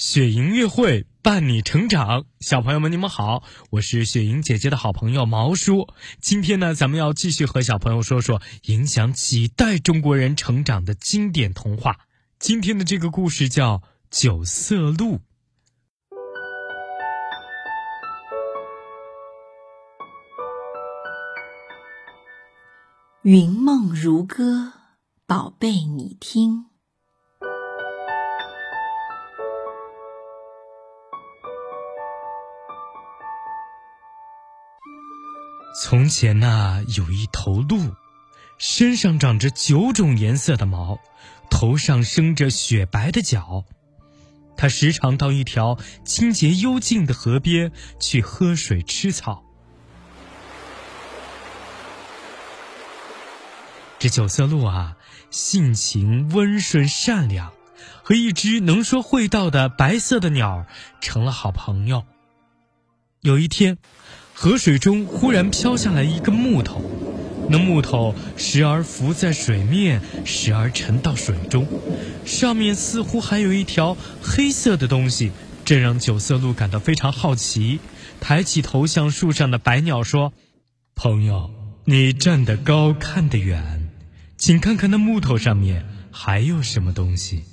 雪莹乐会伴你成长，小朋友们你们好，我是雪莹姐姐的好朋友毛叔。今天呢，咱们要继续和小朋友说说影响几代中国人成长的经典童话。今天的这个故事叫《九色鹿》。云梦如歌，宝贝你听。从前呐，有一头鹿，身上长着九种颜色的毛，头上生着雪白的角。它时常到一条清洁幽静的河边去喝水吃草。这九色鹿啊，性情温顺善良，和一只能说会道的白色的鸟成了好朋友。有一天。河水中忽然飘下来一个木头，那木头时而浮在水面，时而沉到水中，上面似乎还有一条黑色的东西，这让九色鹿感到非常好奇，抬起头向树上的白鸟说：“朋友，你站得高，看得远，请看看那木头上面还有什么东西。”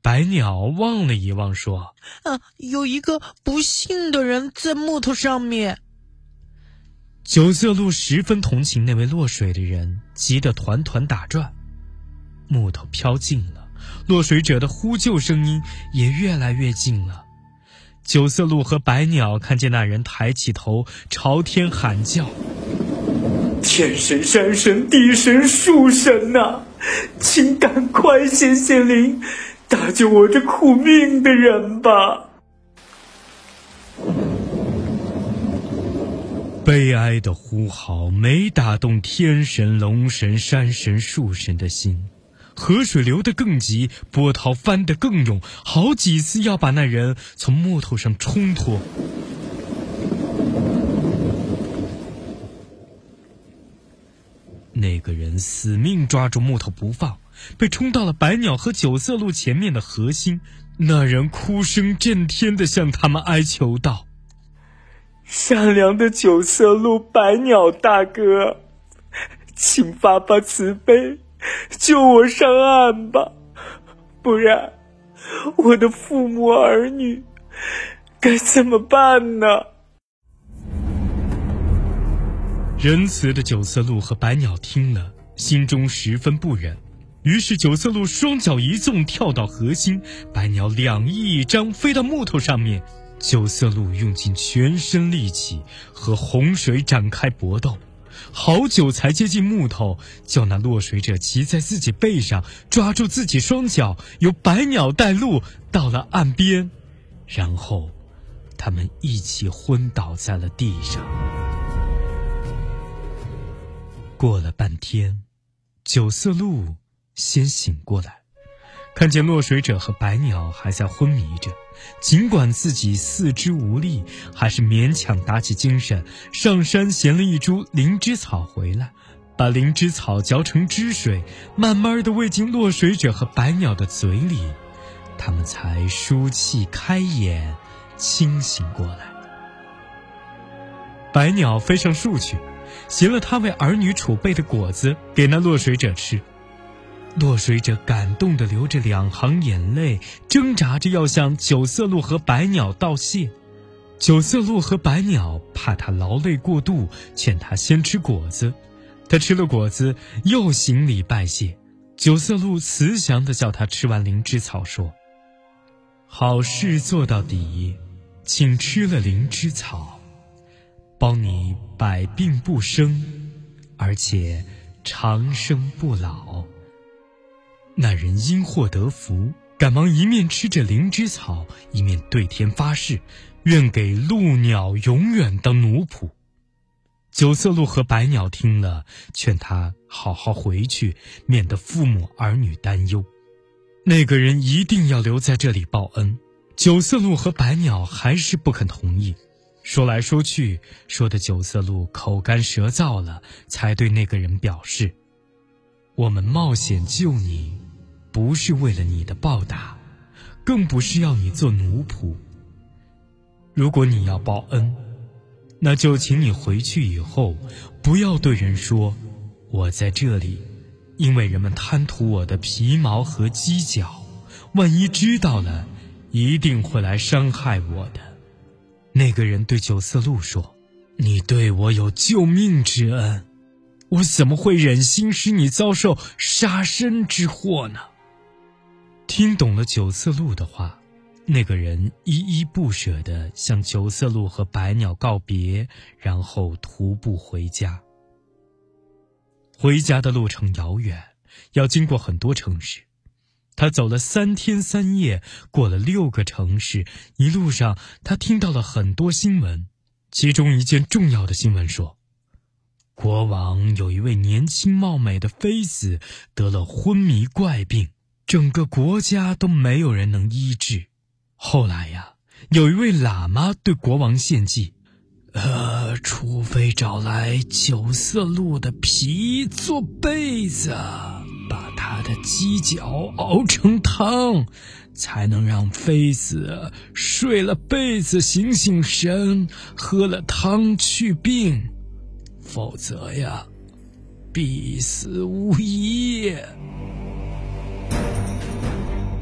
白鸟望了一望说：“啊，有一个不幸的人在木头上面。”九色鹿十分同情那位落水的人，急得团团打转。木头飘近了，落水者的呼救声音也越来越近了。九色鹿和白鸟看见那人抬起头朝天喊叫：“天神、山神、地神、树神呐，请赶快显显灵，搭救我这苦命的人吧！”悲哀的呼号没打动天神、龙神、山神、树神的心，河水流得更急，波涛翻得更勇，好几次要把那人从木头上冲脱。那个人死命抓住木头不放，被冲到了白鸟和九色鹿前面的河心。那人哭声震天的向他们哀求道。善良的九色鹿白鸟大哥，请发发慈悲，救我上岸吧！不然，我的父母儿女该怎么办呢？仁慈的九色鹿和白鸟听了，心中十分不忍。于是九色鹿双脚一纵，跳到河心；白鸟两翼一张，飞到木头上面。九色鹿用尽全身力气和洪水展开搏斗，好久才接近木头，叫那落水者骑在自己背上，抓住自己双脚，由白鸟带路到了岸边，然后他们一起昏倒在了地上。过了半天，九色鹿先醒过来。看见落水者和白鸟还在昏迷着，尽管自己四肢无力，还是勉强打起精神，上山衔了一株灵芝草回来，把灵芝草嚼成汁水，慢慢的喂进落水者和白鸟的嘴里，他们才舒气开眼，清醒过来。白鸟飞上树去，衔了他为儿女储备的果子给那落水者吃。落水者感动的流着两行眼泪，挣扎着要向九色鹿和白鸟道谢。九色鹿和白鸟怕他劳累过度，劝他先吃果子。他吃了果子，又行礼拜谢。九色鹿慈祥的叫他吃完灵芝草，说：“好事做到底，请吃了灵芝草，帮你百病不生，而且长生不老。”那人因祸得福，赶忙一面吃着灵芝草，一面对天发誓，愿给鹿鸟永远当奴仆。九色鹿和白鸟听了，劝他好好回去，免得父母儿女担忧。那个人一定要留在这里报恩。九色鹿和白鸟还是不肯同意，说来说去，说的九色鹿口干舌燥了，才对那个人表示：“我们冒险救你。”不是为了你的报答，更不是要你做奴仆。如果你要报恩，那就请你回去以后，不要对人说我在这里，因为人们贪图我的皮毛和犄角，万一知道了，一定会来伤害我的。那个人对九色鹿说：“你对我有救命之恩，我怎么会忍心使你遭受杀身之祸呢？”听懂了九色鹿的话。那个人依依不舍地向九色鹿和白鸟告别，然后徒步回家。回家的路程遥远，要经过很多城市。他走了三天三夜，过了六个城市。一路上，他听到了很多新闻，其中一件重要的新闻说，国王有一位年轻貌美的妃子得了昏迷怪病，整个国家都没有人能医治。后来呀，有一位喇嘛对国王献计，呃，除非找来九色鹿的皮做被子，把它的犄角熬成汤，才能让妃子睡了被子醒醒神，喝了汤去病，否则呀，必死无疑。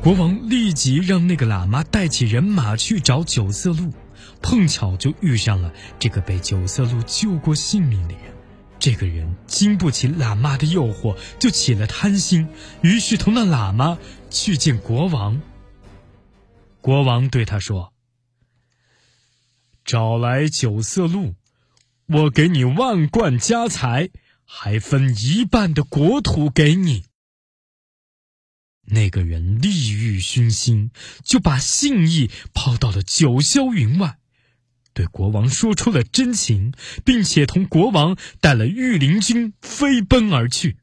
国王立即让那个喇嘛带起人马去找九色鹿，碰巧就遇上了这个被九色鹿救过性命的人。这个人经不起喇嘛的诱惑，就起了贪心，于是同那喇嘛去见国王。国王对他说：“找来九色鹿，我给你万贯家财，还分一半的国土给你。”那个人利欲熏心，就把信义抛到了九霄云外，对国王说出了真情，并且同国王带了御林军飞奔而去。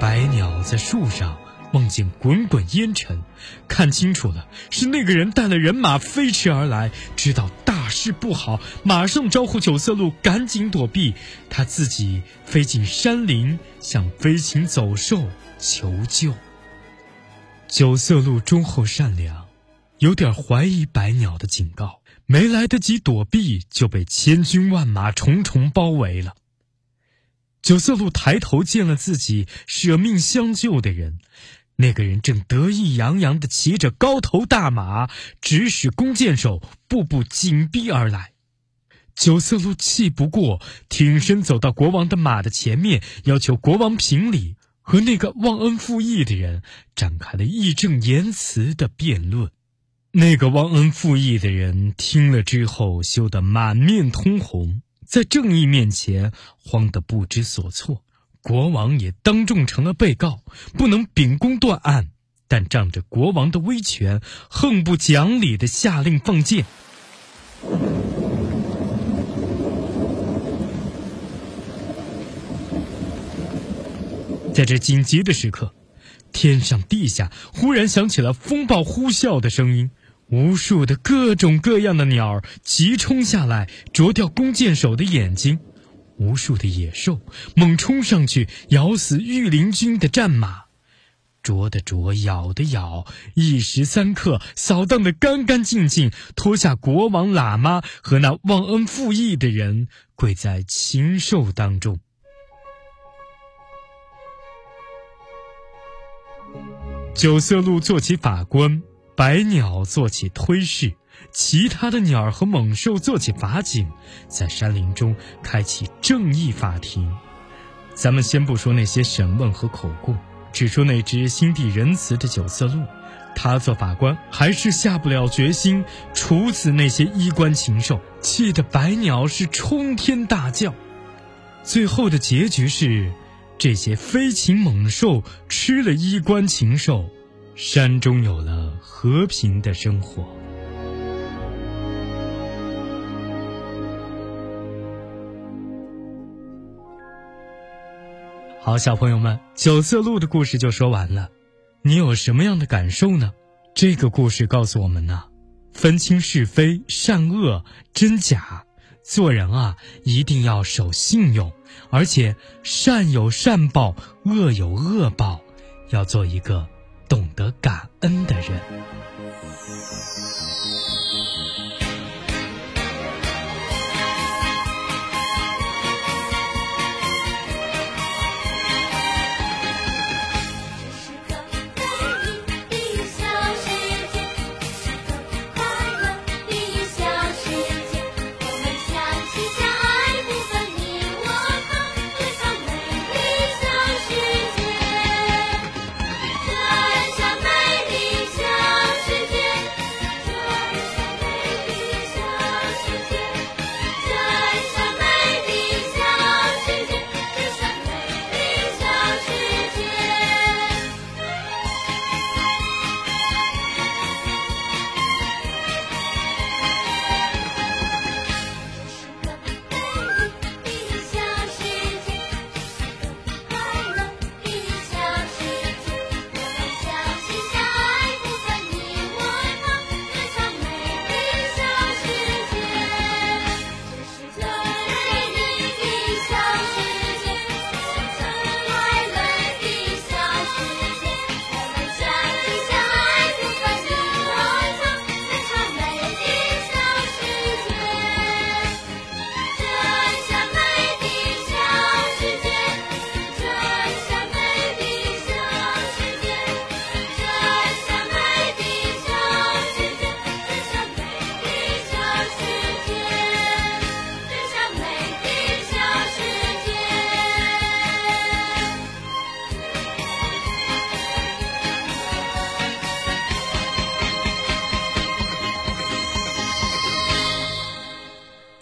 白鸟在树上望见滚滚烟尘，看清楚了，是那个人带了人马飞驰而来，知道大。事不好，马上招呼九色鹿赶紧躲避。他自己飞进山林，向飞禽走兽求救。九色鹿忠厚善良，有点怀疑白鸟的警告，没来得及躲避，就被千军万马重重包围了。九色鹿抬头见了自己舍命相救的人。那个人正得意洋洋地骑着高头大马，指使弓箭手步步紧逼而来。九色鹿气不过，挺身走到国王的马的前面，要求国王评理，和那个忘恩负义的人展开了义正言辞的辩论。那个忘恩负义的人听了之后，羞得满面通红，在正义面前慌得不知所措。国王也当众成了被告，不能秉公断案，但仗着国王的威权，横不讲理的下令放箭。在这紧急的时刻，天上地下忽然响起了风暴呼啸的声音，无数的各种各样的鸟急冲下来，啄掉弓箭手的眼睛。无数的野兽猛冲上去，咬死御林军的战马，啄的啄，咬的咬，一时三刻扫荡的干干净净，脱下国王喇嘛和那忘恩负义的人，跪在禽兽当中。九色鹿做起法官，白鸟做起推事。其他的鸟儿和猛兽做起法警，在山林中开启正义法庭。咱们先不说那些审问和口供，只说那只心地仁慈的九色鹿，他做法官还是下不了决心处死那些衣冠禽兽，气得白鸟是冲天大叫。最后的结局是，这些飞禽猛兽吃了衣冠禽兽，山中有了和平的生活。好，小朋友们，九色鹿的故事就说完了，你有什么样的感受呢？这个故事告诉我们呢，分清是非、善恶、真假，做人啊，一定要守信用，而且善有善报，恶有恶报，要做一个懂得感恩的人。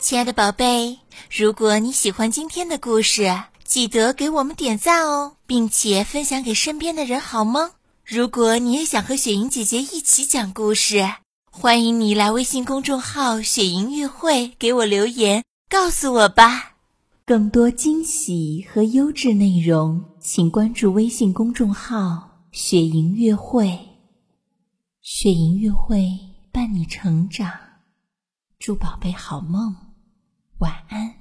亲爱的宝贝，如果你喜欢今天的故事，记得给我们点赞哦，并且分享给身边的人，好吗？如果你也想和雪莹姐姐一起讲故事，欢迎你来微信公众号“雪莹乐会”给我留言，告诉我吧。更多惊喜和优质内容，请关注微信公众号“雪莹乐会”。雪莹乐会伴你成长，祝宝贝好梦。晚安。